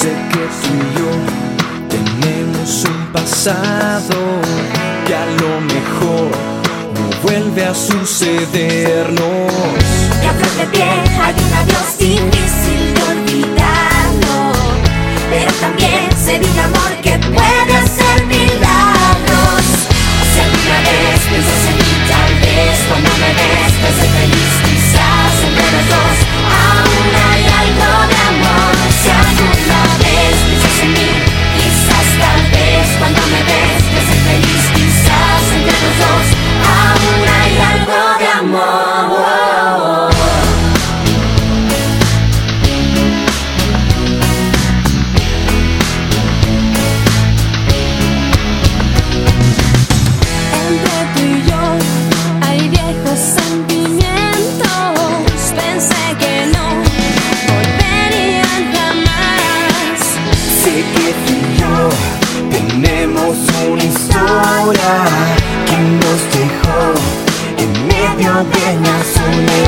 Sé que tú y yo tenemos un pasado que a lo mejor no vuelve a sucedernos. Cambios de pie, hay un adiós difícil. basura que nos dejó en medio de la soledad.